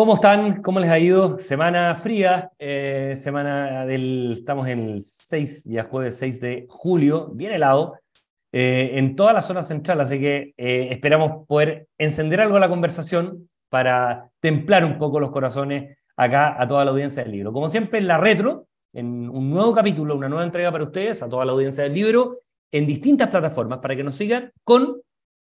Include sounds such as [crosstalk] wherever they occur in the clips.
¿Cómo están? ¿Cómo les ha ido? Semana fría, eh, semana del, estamos en el 6, ya jueves 6 de julio, bien helado, eh, en toda la zona central, así que eh, esperamos poder encender algo la conversación para templar un poco los corazones acá a toda la audiencia del libro. Como siempre, en la retro, en un nuevo capítulo, una nueva entrega para ustedes, a toda la audiencia del libro, en distintas plataformas para que nos sigan con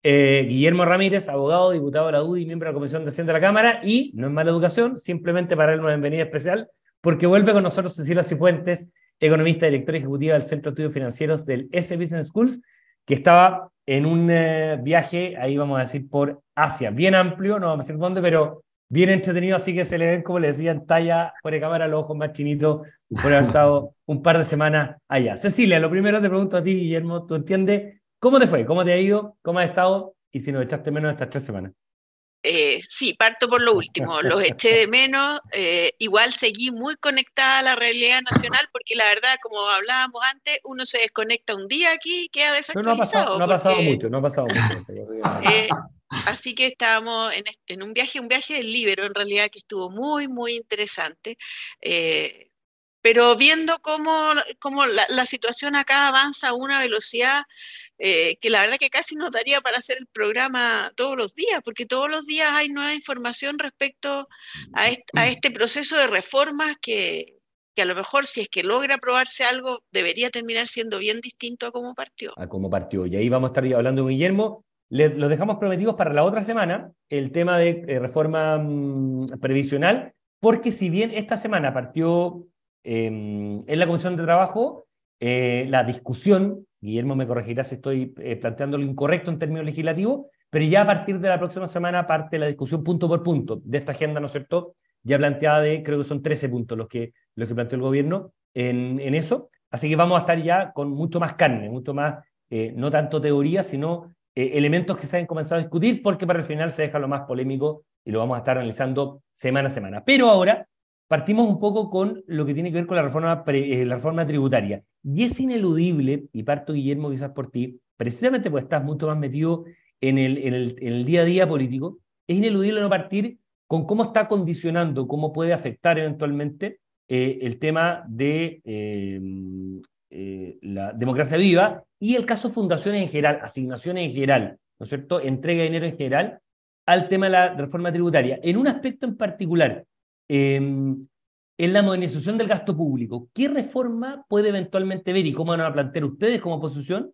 eh, Guillermo Ramírez, abogado, diputado de la UDI, miembro de la Comisión de Hacienda de la Cámara, y no es mala educación, simplemente para él una bienvenida especial, porque vuelve con nosotros Cecilia Cifuentes, economista y directora ejecutiva del Centro de Estudios Financieros del S Business Schools, que estaba en un eh, viaje, ahí vamos a decir, por Asia, bien amplio, no vamos a decir dónde, pero bien entretenido, así que se le ven, como le decía, en talla fuera de cámara los ojos más chinitos por haber estado un par de semanas allá. Cecilia, lo primero te pregunto a ti, Guillermo, ¿tú entiendes ¿Cómo te fue? ¿Cómo te ha ido? ¿Cómo has estado? Y si nos echaste menos estas tres semanas. Eh, sí, parto por lo último. Los eché de menos. Eh, igual seguí muy conectada a la realidad nacional porque la verdad, como hablábamos antes, uno se desconecta un día aquí y queda desactualizado. No, ha pasado, mucho, no ha pasado mucho. [laughs] Eh, así que estábamos en, un viaje, un viaje del libro en realidad que estuvo muy, muy interesante pero viendo cómo, cómo la, situación acá avanza a una velocidad eh, que la verdad que casi nos daría para hacer el programa todos los días, porque todos los días hay nueva información respecto a, este, proceso de reformas que, que, a lo mejor si es que logra aprobarse algo, debería terminar siendo bien distinto a cómo partió. A cómo partió. Y ahí vamos a estar hablando con Guillermo. Les, los dejamos prometidos para la otra semana, el tema de eh, reforma mm, previsional, porque si bien esta semana partió en la Comisión de Trabajo, eh, la discusión, Guillermo me corregirá si estoy eh, planteando lo incorrecto en términos legislativos, pero ya a partir de la próxima semana parte la discusión punto por punto de esta agenda, ¿no es cierto? Ya planteada de, creo que son 13 puntos los que, los que planteó el gobierno en, en eso. Así que vamos a estar ya con mucho más carne, mucho más, eh, no tanto teoría, sino elementos que se han comenzado a discutir, porque para el final se deja lo más polémico y lo vamos a estar analizando semana a semana. Pero ahora partimos un poco con lo que tiene que ver con la reforma, eh, la reforma tributaria. Y es ineludible, y parto Guillermo quizás por ti, precisamente porque estás mucho más metido en el, el día a día político, es ineludible no partir con cómo está condicionando, cómo puede afectar eventualmente eh, el tema de eh, la democracia viva y el caso fundaciones en general, asignaciones en general, ¿no es cierto? Entrega de dinero en general al tema de la reforma tributaria. En un aspecto en particular, en la modernización del gasto público. ¿Qué reforma puede eventualmente ver y cómo van a plantear ustedes como oposición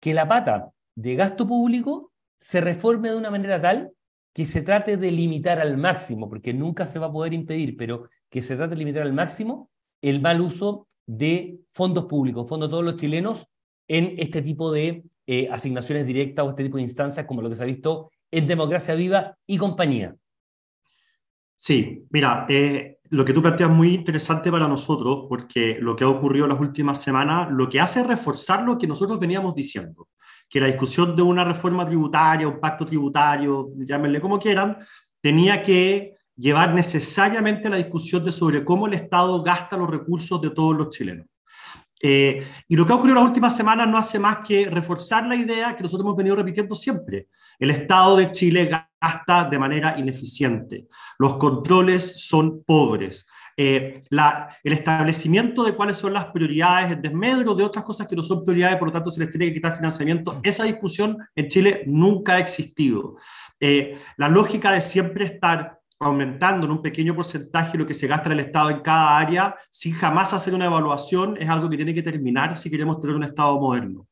que la pata de gasto público se reforme de una manera tal que se trate de limitar al máximo, porque nunca se va a poder impedir, pero que se trate de limitar al máximo el mal uso de fondos públicos, fondos de todos los chilenos, en este tipo de eh, asignaciones directas o este tipo de instancias, como lo que se ha visto en Democracia Viva y compañía. Sí, mira, eh, lo que tú planteas es muy interesante para nosotros porque lo que ha ocurrido en las últimas semanas lo que hace es reforzar lo que nosotros veníamos diciendo, que la discusión de una reforma tributaria, un pacto tributario, llámenle como quieran, tenía que llevar necesariamente la discusión de sobre cómo el Estado gasta los recursos de todos los chilenos. Eh, y lo que ha ocurrido en las últimas semanas no hace más que reforzar la idea que nosotros hemos venido repitiendo siempre. El Estado de Chile gasta de manera ineficiente. Los controles son pobres. Eh, el establecimiento de cuáles son las prioridades, el desmedro de otras cosas que no son prioridades, por lo tanto se les tiene que quitar financiamiento, esa discusión en Chile nunca ha existido. Eh, la lógica de siempre estar aumentando en un pequeño porcentaje lo que se gasta el Estado en cada área, sin jamás hacer una evaluación, es algo que tiene que terminar si queremos tener un Estado moderno.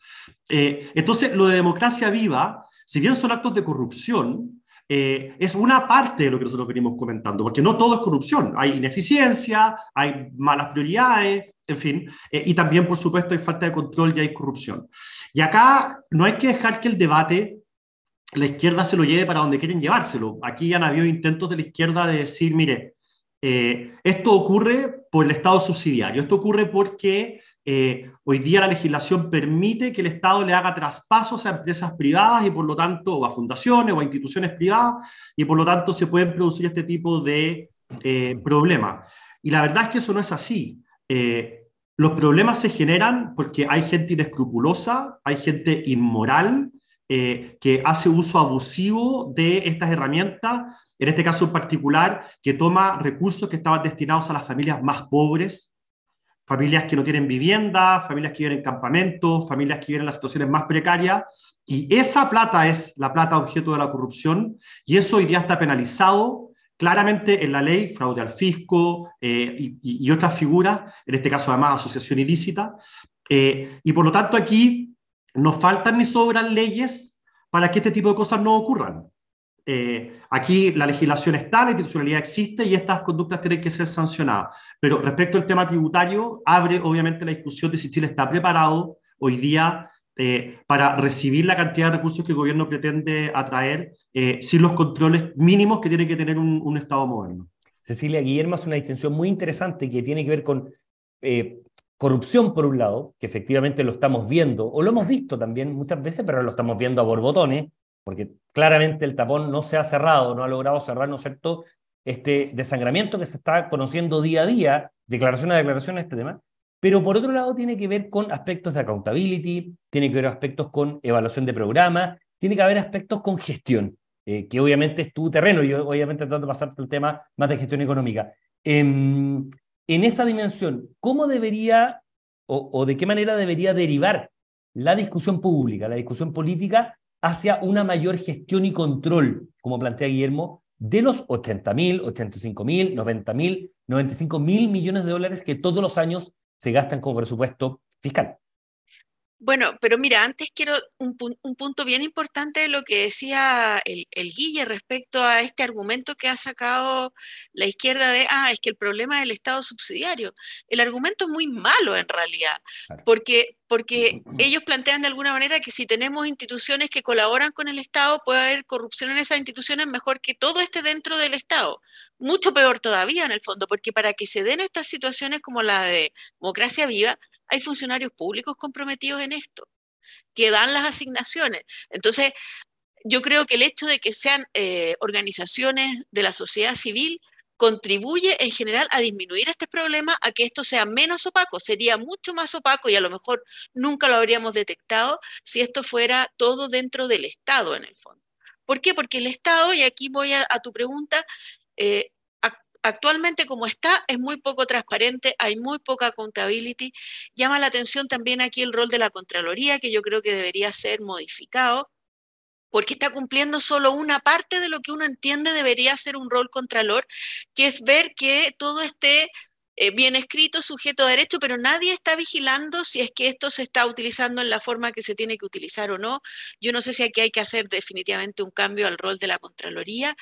Eh, entonces, lo de democracia viva, si bien son actos de corrupción, eh, es una parte de lo que nosotros venimos comentando, porque no todo es corrupción, hay ineficiencia, hay malas prioridades, en fin, eh, y también, por supuesto, hay falta de control y hay corrupción. Y acá no hay que dejar que el debate la izquierda se lo lleve para donde quieren llevárselo. Aquí ya han habido intentos de la izquierda de decir, mire, eh, esto ocurre por el Estado subsidiario, esto ocurre porque eh, hoy día la legislación permite que el Estado le haga traspasos a empresas privadas y por lo tanto, a fundaciones o a instituciones privadas, y por lo tanto se pueden producir este tipo de eh, problemas. Y la verdad es que eso no es así. los problemas se generan porque hay gente inescrupulosa, hay gente inmoral, eh, que hace uso abusivo de estas herramientas en este caso en particular, que toma recursos que estaban destinados a las familias más pobres, familias que no tienen vivienda, familias que viven en campamentos, familias que viven en las situaciones más precarias, y esa plata es la plata objeto de la corrupción, y eso hoy día está penalizado claramente en la ley, fraude al fisco eh, y, otras figuras, en este caso además asociación ilícita, eh, y por lo tanto aquí nos faltan ni sobran leyes para que este tipo de cosas no ocurran. Eh, aquí la legislación está, la institucionalidad existe y estas conductas tienen que ser sancionadas. Pero respecto al tema tributario, abre obviamente la discusión de si Chile está preparado hoy día eh, para recibir la cantidad de recursos que el gobierno pretende atraer eh, sin los controles mínimos que tiene que tener un, un, Estado moderno. Cecilia Guillermo hace una distinción muy interesante que tiene que ver con corrupción por un lado, que efectivamente lo estamos viendo, o lo hemos visto también muchas veces, pero lo estamos viendo a borbotones, porque claramente el tapón no se ha cerrado, no ha logrado cerrar, ¿no es cierto?, este desangramiento que se está conociendo día a día, declaración a declaración este tema, pero por otro lado tiene que ver con aspectos de accountability, tiene que ver aspectos con evaluación de programa, tiene que haber aspectos con gestión, eh, que obviamente es tu terreno, yo obviamente trato de pasarte el tema más de gestión económica. Em, en esa dimensión, ¿cómo debería o, de qué manera debería derivar la discusión pública, la discusión política hacia una mayor gestión y control, como plantea Guillermo, de los 80 mil, 85 mil, 90 mil, 95 mil millones de dólares que todos los años se gastan como presupuesto fiscal? Bueno, pero mira, antes quiero un, punto bien importante de lo que decía el, Guille respecto a este argumento que ha sacado la izquierda de, ah, es que el problema es el Estado subsidiario. El argumento es muy malo en realidad, porque, porque [clears throat] ellos plantean de alguna manera que si tenemos instituciones que colaboran con el Estado, puede haber corrupción en esas instituciones mejor que todo esté dentro del Estado. Mucho peor todavía en el fondo, porque para que se den estas situaciones como la de democracia viva, hay funcionarios públicos comprometidos en esto, que dan las asignaciones. Entonces, yo creo que el hecho de que sean eh, organizaciones de la sociedad civil contribuye en general a disminuir este problema, a que esto sea menos opaco. Sería mucho más opaco y a lo mejor nunca lo habríamos detectado si esto fuera todo dentro del Estado en el fondo. ¿Por qué? Porque el Estado, y aquí voy a, tu pregunta, eh, actualmente como está es muy poco transparente, hay muy poca accountability. Llama la atención también aquí el rol de la Contraloría, que yo creo que debería ser modificado, porque está cumpliendo solo una parte de lo que uno entiende debería ser un rol contralor, que es ver que todo esté eh, bien escrito, sujeto a derecho, pero nadie está vigilando si es que esto se está utilizando en la forma que se tiene que utilizar o no. Yo no sé si aquí hay que hacer definitivamente un cambio al rol de la Contraloría.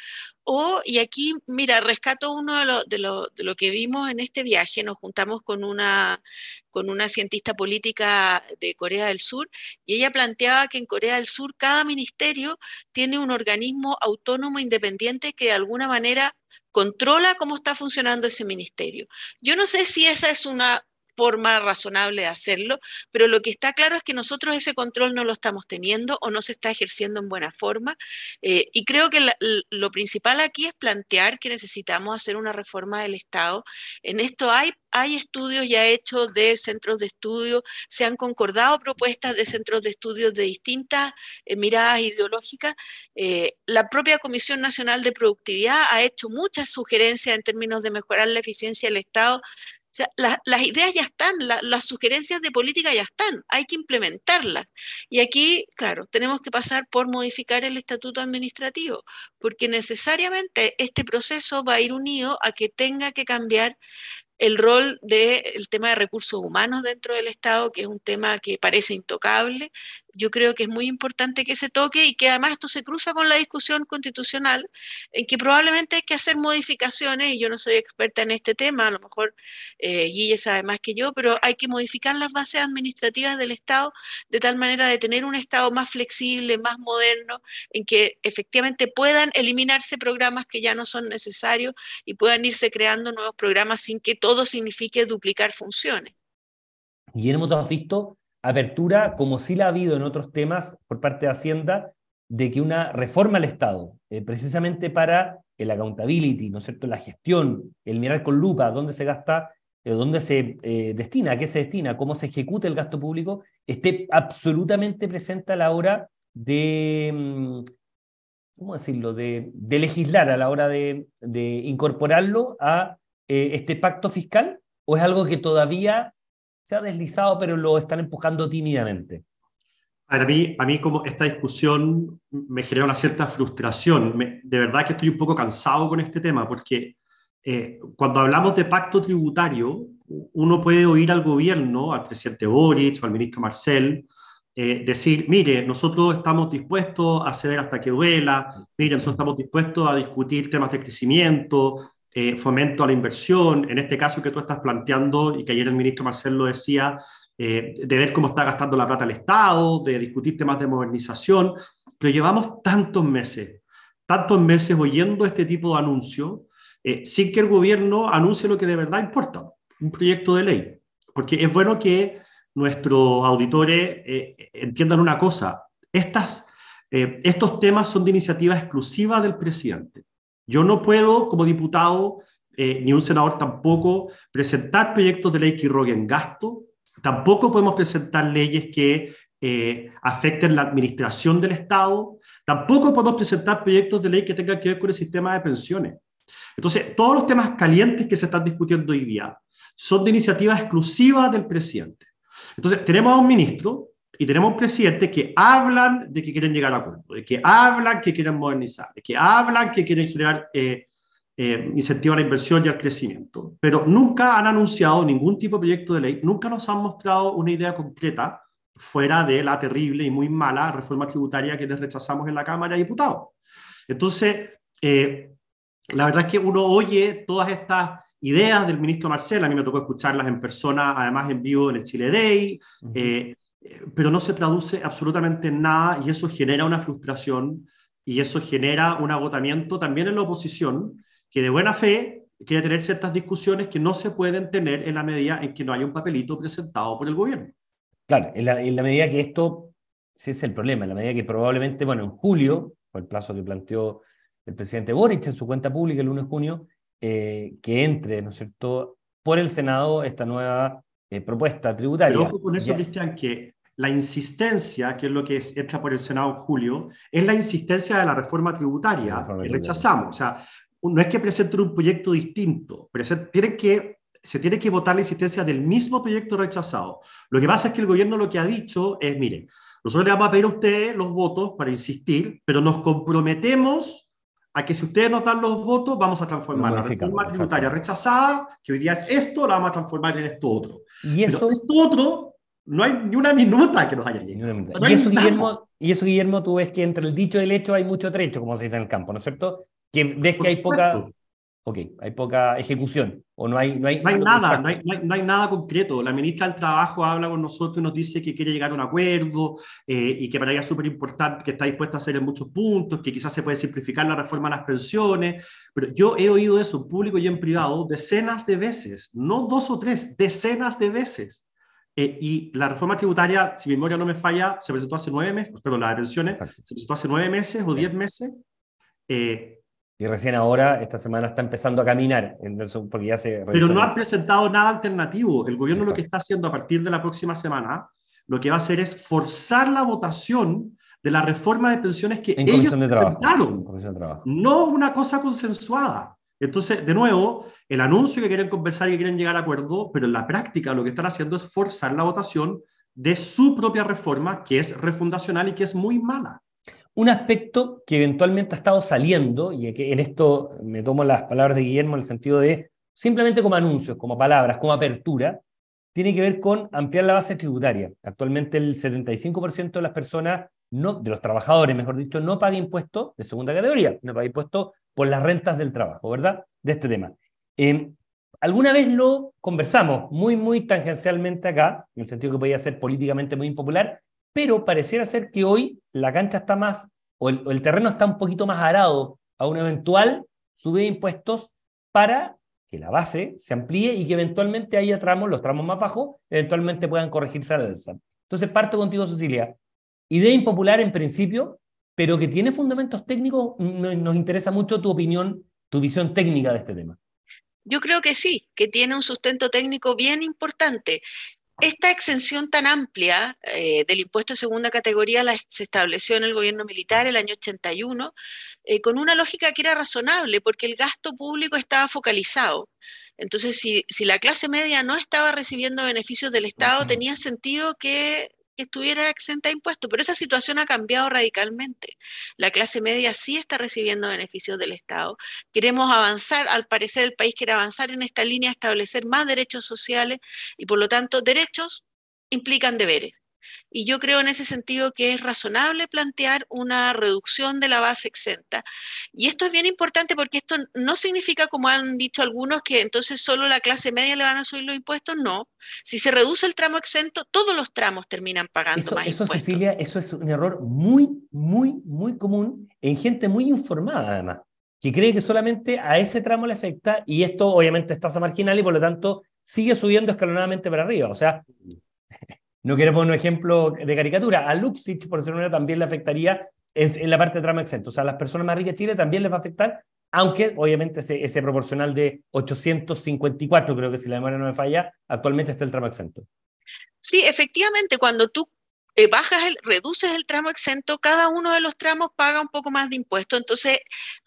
O, y aquí, mira, rescato uno de lo, de lo, de lo que vimos en este viaje, nos juntamos con una, con una cientista política de Corea del Sur y ella planteaba que en Corea del Sur cada ministerio tiene un organismo autónomo independiente que de alguna manera controla cómo está funcionando ese ministerio. Yo no sé si esa es una forma razonable de hacerlo, pero lo que está claro es que nosotros ese control no lo estamos teniendo o no se está ejerciendo en buena forma. Eh, y creo que lo principal aquí es plantear que necesitamos hacer una reforma del Estado. En esto hay, hay estudios ya hechos de centros de estudio, se han concordado propuestas de centros de estudio de distintas eh, miradas ideológicas. Eh, la propia Comisión Nacional de Productividad ha hecho muchas sugerencias en términos de mejorar la eficiencia del Estado las ideas ya están, las sugerencias de política ya están, hay que implementarlas. Y aquí, claro, tenemos que pasar por modificar el estatuto administrativo, porque necesariamente este proceso va a ir unido a que tenga que cambiar el rol del tema de recursos humanos dentro del Estado, que es un tema que parece intocable. Yo creo que es muy importante que se toque y que además esto se cruza con la discusión constitucional, en que probablemente hay que hacer modificaciones, y yo no soy experta en este tema, a lo mejor eh, Guille sabe más que yo, pero hay que modificar las bases administrativas del Estado de tal manera de tener un Estado más flexible, más moderno, en que efectivamente puedan eliminarse programas que ya no son necesarios y puedan irse creando nuevos programas sin que todo signifique duplicar funciones. Guillermo, ¿tú has visto apertura, como sí la ha habido en otros temas por parte de Hacienda, de que una reforma al Estado, eh, precisamente para el accountability, ¿no es cierto?, la gestión, el mirar con lupa dónde se gasta, eh, dónde se eh, destina, a qué se destina, cómo se ejecuta el gasto público, esté absolutamente presente a la hora de, mm, ¿cómo decirlo?, de, legislar a la hora de, incorporarlo a este pacto fiscal? ¿O es algo que todavía se ha deslizado, pero lo están empujando tímidamente? A mí, a mí como esta discusión me genera una cierta frustración. de verdad que estoy un poco cansado con este tema, porque eh, cuando hablamos de pacto tributario, uno puede oír al gobierno, al presidente Boric o al ministro Marcel, eh, decir, mire, nosotros estamos dispuestos a ceder hasta que duela, mire, nosotros estamos dispuestos a discutir temas de crecimiento, eh, fomento a la inversión, en este caso que tú estás planteando y que ayer el ministro Marcel lo decía, eh, de ver cómo está gastando la plata el Estado, de discutir temas de modernización, pero llevamos tantos meses, tantos meses oyendo este tipo de anuncios sin que el gobierno anuncie lo que de verdad importa, un proyecto de ley. Porque es bueno que nuestros auditores eh, entiendan una cosa, estas, eh, estos temas son de iniciativa exclusiva del presidente. Yo no puedo, como diputado, eh, ni un senador tampoco, presentar proyectos de ley que irroguen gasto, tampoco podemos presentar leyes que afecten la administración del Estado, tampoco podemos presentar proyectos de ley que tengan que ver con el sistema de pensiones. Entonces, todos los temas calientes que se están discutiendo hoy día son de iniciativa exclusiva del presidente. Entonces, tenemos a un ministro y tenemos a un presidente que hablan de que quieren llegar a acuerdo, de que hablan que quieren modernizar, de que hablan que quieren generar eh, eh, incentivo a la inversión y al crecimiento, pero nunca han anunciado ningún tipo de proyecto de ley, nunca nos han mostrado una idea concreta fuera de la terrible y muy mala reforma tributaria que les rechazamos en la Cámara de Diputados. Entonces, eh, la verdad es que uno oye todas estas ideas del ministro Marcel, a mí me tocó escucharlas en persona, además en vivo en el Chile Day, eh, pero no se traduce absolutamente en nada y eso genera una frustración y eso genera un agotamiento también en la oposición, que de buena fe quiere tener ciertas discusiones que no se pueden tener en la medida en que no haya un papelito presentado por el gobierno. Claro, en la, en la medida que esto, ese es el problema, en la medida que probablemente, bueno, en julio, fue el plazo que planteó el presidente Boric en su cuenta pública el 1 de junio, eh, que entre, ¿no es cierto?, por el Senado esta nueva eh, propuesta tributaria. Pero ojo con eso, Cristian, que la insistencia, que es lo que es, entra por el Senado en julio, es la insistencia de la reforma tributaria que rechazamos. O sea, no es que presenten un proyecto distinto, tienen que, se tiene que votar la insistencia del mismo proyecto rechazado. Lo que pasa es que el gobierno lo que ha dicho es, miren, nosotros le vamos a pedir a ustedes los votos para insistir, pero nos comprometemos a que si ustedes nos dan los votos, vamos a transformar la reforma tributaria rechazada, que hoy día es esto, la vamos a transformar en esto otro. Y eso, esto otro, no hay ni una minuta que nos haya llegado. y, eso, Guillermo, y eso, Guillermo, tú ves que entre el dicho y el hecho hay mucho trecho, como se dice en el campo, ¿no es cierto? Que ves que hay poca ok, hay poca ejecución o no hay... No hay, no hay nada, no hay, no hay, nada concreto. La ministra del Trabajo habla con nosotros y nos dice que quiere llegar a un acuerdo eh, y que para ella es súper importante, que está dispuesta a hacer en muchos puntos, que quizás se puede simplificar la reforma a las pensiones, pero yo he oído eso en público y en privado decenas de veces, no dos o tres, decenas de veces. Eh, y la reforma tributaria, si mi memoria no me falla, se presentó hace nueve meses, perdón, la de pensiones, se presentó hace nueve meses o diez meses. Eh, y recién ahora, esta semana, está empezando a caminar, porque ya se... Pero no han presentado nada alternativo. El gobierno lo que está haciendo a partir de la próxima semana, lo que va a hacer es forzar la votación de la reforma de pensiones que ellos presentaron. No una cosa consensuada. Entonces, de nuevo, el anuncio que quieren conversar y que quieren llegar a acuerdo, pero en la práctica lo que están haciendo es forzar la votación de su propia reforma, que es refundacional y que es muy mala. Un aspecto que eventualmente ha estado saliendo, y en esto me tomo las palabras de Guillermo en el sentido de simplemente como anuncios, como palabras, como apertura, tiene que ver con ampliar la base tributaria. Actualmente el 75% de las personas, no, de los trabajadores, mejor dicho, no paga impuestos de segunda categoría, no paga impuestos por las rentas del trabajo, ¿verdad? De este tema. Eh, alguna vez lo conversamos muy, muy tangencialmente acá, en el sentido que podía ser políticamente muy impopular, pero pareciera ser que hoy la cancha está más, o el, terreno está un poquito más arado a una eventual subida de impuestos para que la base se amplíe y que eventualmente haya tramos, los tramos más bajos, eventualmente puedan corregirse a la alza. Entonces parto contigo, Cecilia. Idea impopular en principio, pero que tiene fundamentos técnicos. Nos interesa mucho tu opinión, tu visión técnica de este tema. Yo creo que sí, que tiene un sustento técnico bien importante esta exención tan amplia eh, del impuesto de segunda categoría la, se estableció en el gobierno militar el año 81 eh, con una lógica que era razonable porque el gasto público estaba focalizado. Entonces, si, si la clase media no estaba recibiendo beneficios del Estado, tenía sentido que estuviera exenta de impuestos, pero esa situación ha cambiado radicalmente. La clase media sí está recibiendo beneficios del Estado. Queremos avanzar, al parecer el país quiere avanzar en esta línea, establecer más derechos sociales y por lo tanto derechos implican deberes. Y yo creo en ese sentido que es razonable plantear una reducción de la base exenta. Y esto es bien importante porque esto no significa, como han dicho algunos, que entonces solo la clase media le van a subir los impuestos. No. Si se reduce el tramo exento, todos los tramos terminan pagando más eso, impuestos. Cecilia, eso es un error muy, muy, muy común en gente muy informada, además, que cree que solamente a ese tramo le afecta y esto obviamente es tasa marginal y por lo tanto sigue subiendo escalonadamente para arriba. O sea, no quiero poner un ejemplo de caricatura. A Luxich, por ser una, también le afectaría en, la parte de tramo exento. O sea, a las personas más ricas de Chile también les va a afectar, aunque obviamente ese, ese proporcional de 854, creo que si la memoria no me falla, actualmente está el tramo exento. Sí, efectivamente, cuando tú eh, bajas el, reduces el tramo exento, cada uno de los tramos paga un poco más de impuesto, entonces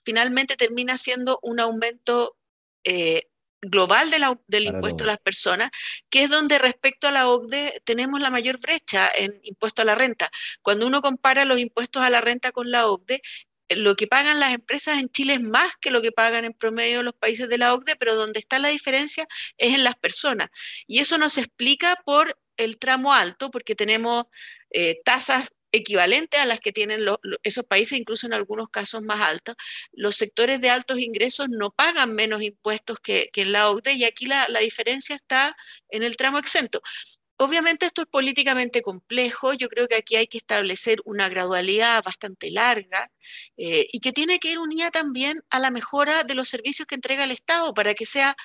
finalmente termina siendo un aumento eh, global del impuesto a las personas, que es donde respecto a la OCDE tenemos la mayor brecha en impuesto a la renta. Cuando uno compara los impuestos a la renta con la OCDE, eh, lo que pagan las empresas en Chile es más que lo que pagan en promedio los países de la OCDE, pero donde está la diferencia es en las personas. Y eso nos explica por el tramo alto, porque tenemos eh, tasas equivalentes a las que tienen esos países, incluso en algunos casos más altos. Los sectores de altos ingresos no pagan menos impuestos que, en la OCDE y aquí la, diferencia está en el tramo exento. Obviamente esto es políticamente complejo, yo creo que aquí hay que establecer una gradualidad bastante larga eh, y que tiene que ir unida también a la mejora de los servicios que entrega el Estado para que sea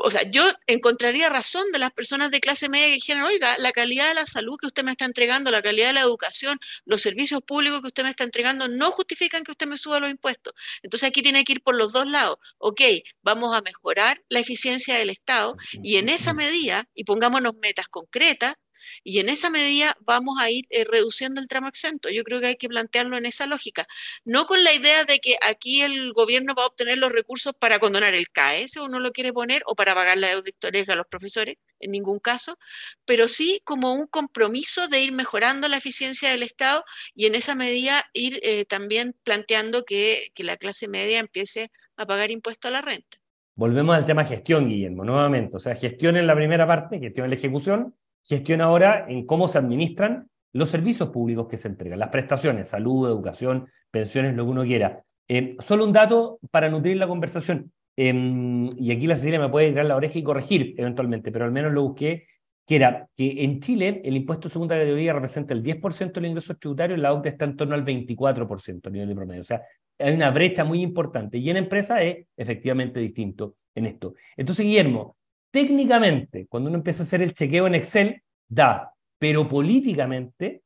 o sea, yo encontraría razón de las personas de clase media que dijeran, oiga, la calidad de la salud que usted me está entregando, la calidad de la educación, los servicios públicos que usted me está entregando, no justifican que usted me suba los impuestos. Entonces aquí tiene que ir por los dos lados. Ok, vamos a mejorar la eficiencia del Estado y en esa medida, y pongámonos metas concretas, y en esa medida vamos a ir eh, reduciendo el tramo exento. Yo creo que hay que plantearlo en esa lógica. No con la idea de que aquí el gobierno va a obtener los recursos para condonar el CAE, si uno lo quiere poner, o para pagar la deuda a los profesores, en ningún caso, pero sí como un compromiso de ir mejorando la eficiencia del Estado y en esa medida ir eh, también planteando que, que la clase media empiece a pagar impuesto a la renta. Volvemos al tema gestión, Guillermo, nuevamente. O sea, gestión en la primera parte, gestión en la ejecución, gestión ahora en cómo se administran los servicios públicos que se entregan, las prestaciones, salud, educación, pensiones, lo que uno quiera. Eh, solo un dato para nutrir la conversación, em, y aquí la Cecilia me puede tirar la oreja y corregir eventualmente, pero al menos lo busqué, que era que en Chile el impuesto de segunda categoría representa el 10% del ingreso tributario, y la OCDE está en torno al 24% a nivel de promedio. O sea, hay una brecha muy importante, y en empresa es efectivamente distinto en esto. Entonces, Guillermo, técnicamente, cuando uno empieza a hacer el chequeo en Excel, da, pero políticamente,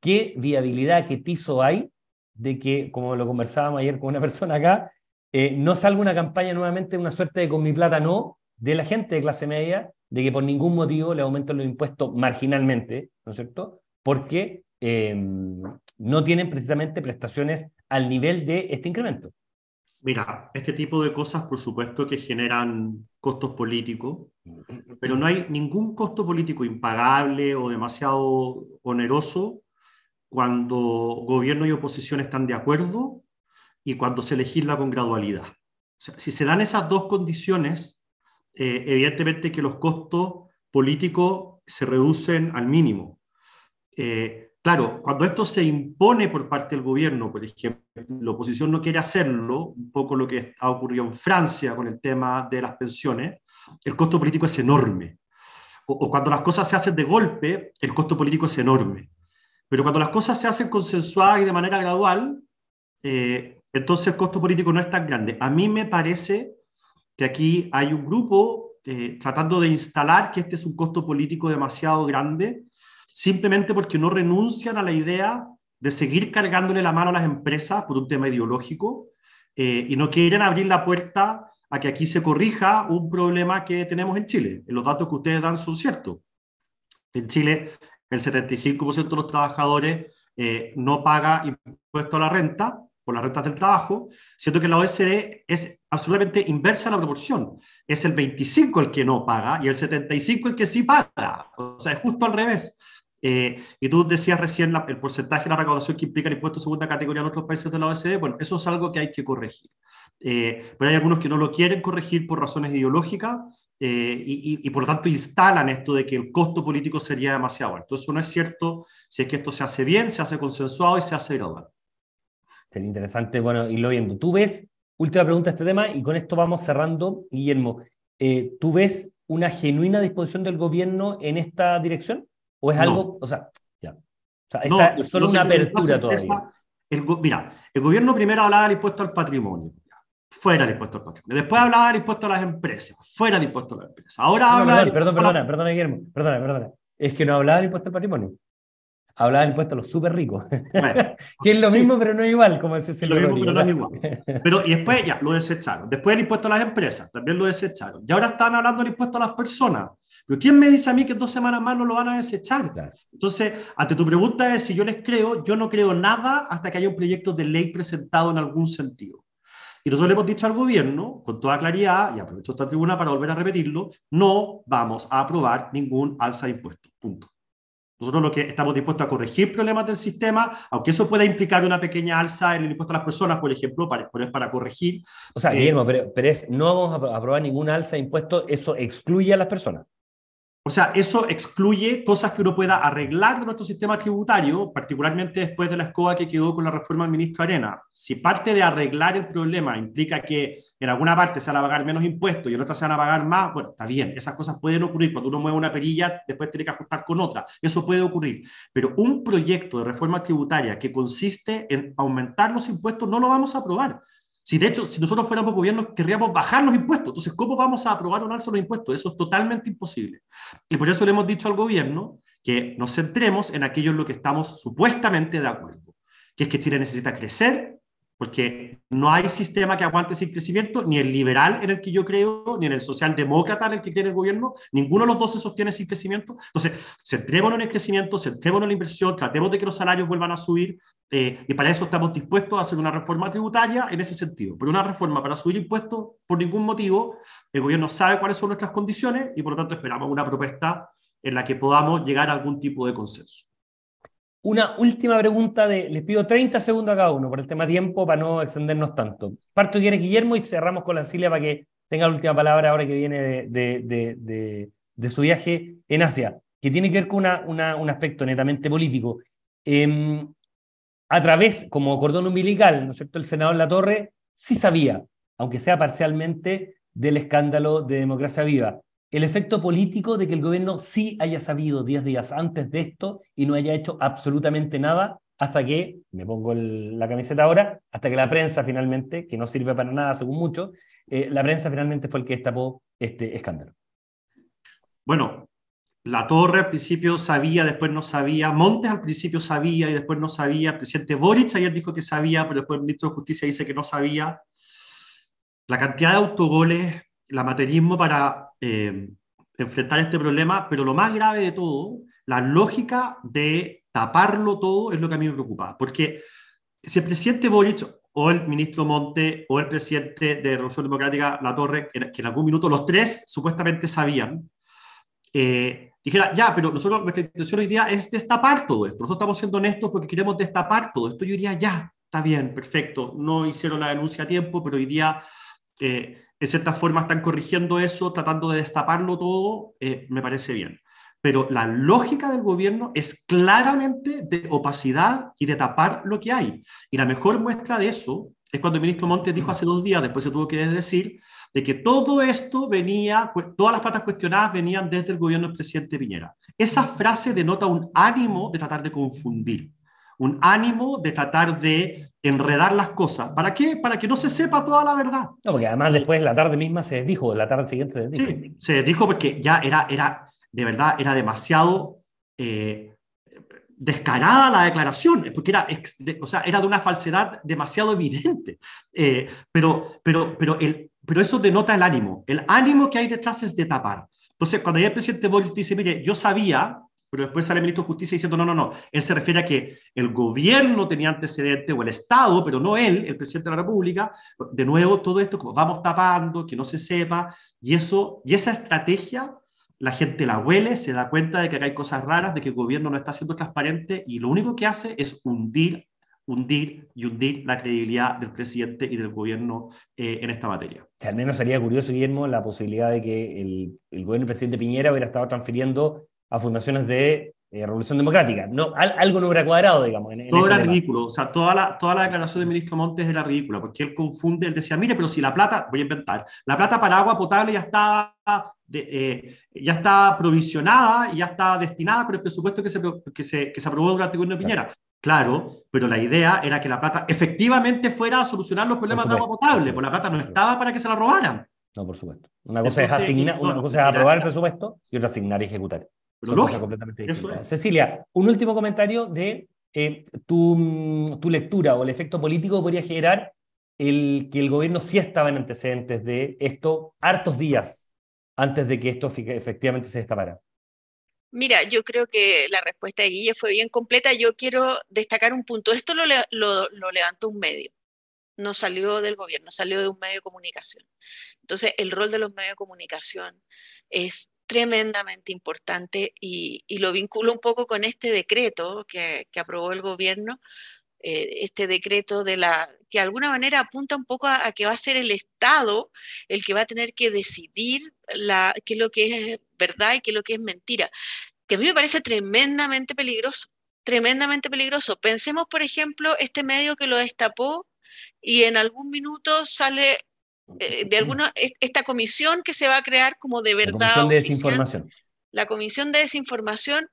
¿qué viabilidad, qué piso hay de que, como lo conversábamos ayer con una [laughs] persona acá, eh, no salga una campaña nuevamente, una suerte de con mi plata no, de la gente de clase media, de que por ningún motivo le aumenten los impuestos marginalmente, ¿no es cierto? Porque em, no tienen precisamente prestaciones al nivel de este incremento. Mira, este tipo de cosas, por supuesto, que generan costos políticos, pero no hay ningún costo político impagable o demasiado oneroso cuando gobierno y oposición están de acuerdo y cuando se legisla con gradualidad. si se dan esas dos condiciones, eh, evidentemente que los costos políticos se reducen al mínimo. Eh, Claro, cuando esto se impone por parte del gobierno, por ejemplo, la oposición no quiere hacerlo, un poco lo que ha ocurrido en Francia con el tema de las pensiones, el costo político es enorme. O, cuando las cosas se hacen de golpe, el costo político es enorme. Pero cuando las cosas se hacen consensuadas y de manera gradual, eh, entonces el costo político no es tan grande. A mí me parece que aquí hay un grupo eh, tratando de instalar que este es un costo político demasiado grande simplemente porque no renuncian a la idea de seguir cargándole la mano a las empresas por un tema ideológico eh, y no quieren abrir la puerta a que aquí se corrija un problema que tenemos en Chile. Los datos que ustedes dan son ciertos. En Chile, el 75% de los trabajadores eh, no paga impuesto a la renta por las rentas del trabajo, siendo que la OSD es absolutamente inversa la proporción. Es el 25 el que no paga y el 75 el que sí paga. O sea, es justo al revés. Eh, y tú decías recién el porcentaje de la recaudación que implica el impuesto de segunda categoría en otros países de la OECD. Bueno, eso es algo que hay que corregir. Eh, pero hay algunos que no lo quieren corregir por razones ideológicas eh, y, por lo tanto instalan esto de que el costo político sería demasiado alto. Eso no es cierto si es que esto se hace bien, se hace consensuado y se hace gradual. Sería interesante, bueno, irlo viendo. ¿Tú ves, última pregunta a este tema y con esto vamos cerrando, Guillermo, ¿tú ves una genuina disposición del gobierno en esta dirección? ¿O es algo, o sea, ya, o sea, está solo una apertura todavía? mira, el gobierno primero hablaba del impuesto al patrimonio, fuera el impuesto al patrimonio. Después hablaba del impuesto a las empresas, fuera el impuesto a las empresas. Ahora habla. Perdón, perdón, perdona, perdona, Guillermo, perdona, perdona. Es que no hablaba del impuesto al patrimonio. Hablaba del impuesto a los súper ricos. [laughs] que es lo mismo, pero no igual, como Lo mismo, pero no es igual. Pero, y después ya lo desecharon. Después el impuesto a las empresas, también lo desecharon. Y ahora están hablando del impuesto a las personas. Pero ¿quién me dice a mí que en dos semanas más no lo van a desechar? Entonces, ante tu pregunta es si yo les creo, yo no creo nada hasta que haya un proyecto de ley presentado en algún sentido. Y nosotros le hemos dicho al gobierno, con toda claridad, y aprovecho esta tribuna para volver a repetirlo, no vamos a aprobar ningún alza de impuestos. Punto. Nosotros lo que estamos dispuestos a corregir problemas del sistema, aunque eso pueda implicar una pequeña alza en el impuesto a las personas, por ejemplo, para, para corregir. O sea, Guillermo, pero, pero es, no vamos a aprobar ningún alza de impuestos, eso excluye a las personas. O sea, eso excluye cosas que uno pueda arreglar de nuestro sistema tributario, particularmente después de la escoba que quedó con la reforma del ministro Arena. Si parte de arreglar el problema implica que en alguna parte se van a pagar menos impuestos y en otra se van a pagar más, bueno, está bien, esas cosas pueden ocurrir. Cuando uno mueve una perilla, después tiene que ajustar con otra. Eso puede ocurrir. Pero un proyecto de reforma tributaria que consiste en aumentar los impuestos no lo vamos a aprobar. Si de hecho, si nosotros fuéramos gobierno, querríamos bajar los impuestos. Entonces, ¿cómo vamos a aprobar un alza de los impuestos? Eso es totalmente imposible. Y por eso le hemos dicho al gobierno que nos centremos en aquello en lo que estamos supuestamente de acuerdo, que es que Chile necesita crecer, porque no hay sistema que aguante sin crecimiento, ni el liberal en el que yo creo, ni en el socialdemócrata en el que cree el gobierno, ninguno de los dos se sostiene sin crecimiento. Entonces, centrémonos en el crecimiento, centrémonos en la inversión, tratemos de que los salarios vuelvan a subir, eh, y para eso estamos dispuestos a hacer una reforma tributaria en ese sentido. Pero una reforma para subir impuestos, por ningún motivo, el gobierno sabe cuáles son nuestras condiciones y por lo tanto esperamos una propuesta en la que podamos llegar a algún tipo de consenso. Una última pregunta de, les pido 30 segundos a cada uno por el tema tiempo para no extendernos tanto. Parto quiere Guillermo y cerramos con la Cilia para que tenga la última palabra ahora que viene de, de, de, su viaje en Asia, que tiene que ver con una, una, un aspecto netamente político. Eh, a través, como cordón umbilical, ¿no es cierto? El senador La Torre sí sabía, aunque sea parcialmente, del escándalo de democracia viva el efecto político de que el gobierno sí haya sabido 10 días antes de esto y no haya hecho absolutamente nada hasta que, me pongo la camiseta ahora, hasta que la prensa finalmente, que no sirve para nada según muchos, eh, la prensa finalmente fue el que destapó este escándalo. Bueno, la Torre al principio sabía, después no sabía, Montes al principio sabía y después no sabía, el presidente Boric ayer dijo que sabía, pero después el ministro de Justicia dice que no sabía. La cantidad de autogoles, el amaterismo para eh, enfrentar este problema, pero lo más grave de todo, la lógica de taparlo todo es lo que a mí me preocupa, porque si el presidente Boric o el ministro Monte o el presidente de Revolución Democrática, La Torre, que en algún minuto los tres supuestamente sabían, eh, dijera, ya, pero nosotros, nuestra intención hoy día es destapar todo esto. Nosotros estamos siendo honestos porque queremos destapar todo esto. Yo diría, ya, está bien, perfecto. No hicieron la denuncia a tiempo, pero hoy día eh, de cierta forma están corrigiendo eso, tratando de destaparlo todo, eh, me parece bien. Pero la lógica del gobierno es claramente de opacidad y de tapar lo que hay. Y la mejor muestra de eso es cuando el ministro Montes dijo hace dos días, después se tuvo que decir, de que todo esto venía, todas las patas cuestionadas venían desde el gobierno del presidente Piñera. Esa frase denota un ánimo de tratar de confundir, un ánimo de tratar de enredar las cosas. ¿Para qué? Para que no se sepa toda la verdad. No, porque además después la tarde misma se dijo, la tarde siguiente se dijo. Sí, se dijo porque ya era, era de verdad, era demasiado eh, descarada la declaración, porque era, o sea, era de una falsedad demasiado evidente. Eh, pero, pero, pero el, pero eso denota el ánimo. El ánimo que hay detrás es de tapar. Entonces, cuando ya el presidente Boris dice, mire, yo sabía, pero después sale el ministro de Justicia diciendo, no, no, no, él se refiere a que el gobierno tenía antecedentes o el Estado, pero no él, el presidente de la República. De nuevo, todo esto como vamos tapando, que no se sepa, y eso, y esa estrategia la gente la huele, se da cuenta de que hay cosas raras, de que el gobierno no está siendo transparente y lo único que hace es hundir, hundir y hundir la credibilidad del presidente y del gobierno eh, en esta materia. al menos sería curioso, Guillermo, la posibilidad de que el, el gobierno del presidente Piñera hubiera estado transfiriendo a fundaciones de eh, Revolución Democrática. No, algo no hubiera cuadrado, digamos. Todo este era ridículo. O sea, toda la, toda la declaración del ministro Montes era ridícula, porque él confunde, él decía, mire, pero si la plata, voy a inventar, la plata para agua potable ya está, eh, ya está provisionada, ya está destinada con el presupuesto que se, que se, que se aprobó durante el gobierno de Piñera. Claro, pero la idea era que la plata efectivamente fuera a solucionar los problemas de agua potable, pues la plata no estaba para que se la robaran. No, por supuesto. Una cosa, es, asignar, una cosa es aprobar el presupuesto y otra asignar y ejecutar. Pero completamente Cecilia, un último comentario de eh, tu, tu, lectura o el efecto político que podría generar el que el gobierno sí estaba en antecedentes de esto hartos días antes de que esto efectivamente se destapara. Mira, yo creo que la respuesta de Guille fue bien completa. Yo quiero destacar un punto. Esto lo, lo, lo levantó un medio, no salió del gobierno, salió de un medio de comunicación. Entonces, el rol de los medios de comunicación es tremendamente importante y, lo vinculo un poco con este decreto que, aprobó el gobierno, eh, este decreto de la que de alguna manera apunta un poco a, que va a ser el Estado el que va a tener que decidir la, qué es lo que es verdad y qué es lo que es mentira, que a mí me parece tremendamente peligroso, tremendamente peligroso. Pensemos, por ejemplo, este medio que lo destapó y en algún minuto sale eh, de alguna, esta comisión que se va a crear como de verdad. La comisión de desinformación. La comisión de desinformación,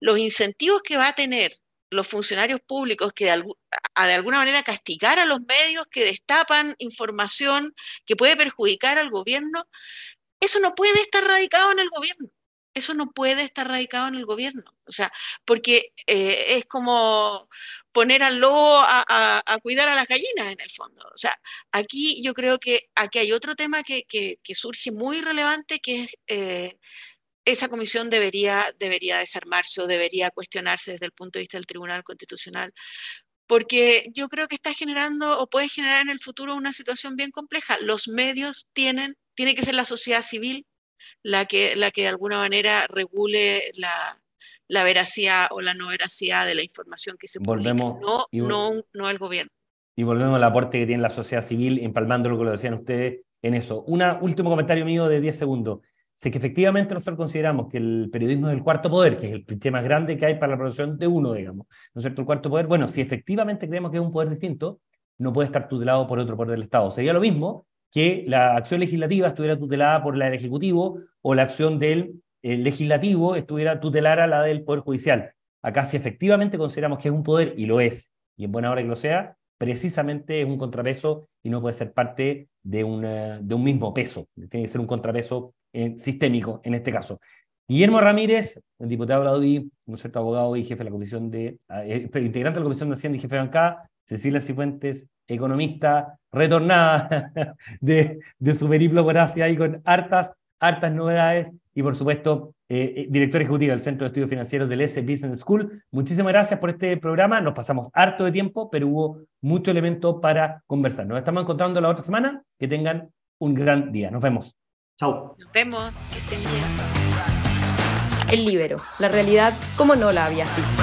los incentivos que va a tener los funcionarios públicos que de, de alguna manera castigar a los medios que destapan información que puede perjudicar al gobierno, eso no puede estar radicado en el gobierno eso no puede estar radicado en el gobierno. O sea, porque eh, es como poner al lobo a, cuidar a las gallinas en el fondo. O sea, aquí yo creo que aquí hay otro tema que, surge muy relevante, que es eh, esa comisión debería, debería desarmarse o debería cuestionarse desde el punto de vista del Tribunal Constitucional. Porque yo creo que está generando o puede generar en el futuro una situación bien compleja. Los medios tienen, tiene que ser la sociedad civil la que, la que de alguna manera regule la, la veracidad o la no veracidad de la información que se volvemos, no, no, no el gobierno. Y volvemos al aporte que tiene la sociedad civil, empalmando lo que lo decían ustedes en eso. Un último comentario mío de 10 segundos. Sé que efectivamente nosotros consideramos que el periodismo es el cuarto poder, que es el cliché más grande que hay para la producción de uno, digamos. ¿No es cierto? El cuarto poder, bueno, si efectivamente creemos que es un poder distinto, no puede estar tutelado por otro poder del Estado. Sería lo mismo que la acción legislativa estuviera tutelada por la del Ejecutivo o la acción del eh, Legislativo estuviera tutelara la del Poder Judicial. Acá si efectivamente consideramos que es un poder, y lo es, y en buena hora que lo sea, precisamente es un contrapeso y no puede ser parte de, de un mismo peso. Tiene que ser un contrapeso eh, sistémico en este caso. Guillermo Ramírez, el diputado de la UDI, un cierto abogado y jefe de la comisión de, eh, integrante de la comisión de Hacienda y jefe de bancada, Cecilia Cifuentes, economista retornada [laughs] de, de su periplo por Asia y con hartas, hartas novedades y por supuesto eh, eh, director ejecutivo del Centro de Estudios Financieros del S Business School. Muchísimas gracias por este programa. Nos pasamos harto de tiempo, pero hubo mucho elemento para conversar. Nos estamos encontrando la otra semana. Que tengan un gran día. Nos vemos. Chao. Nos vemos. Que estén bien. El libero. La realidad como no la había visto.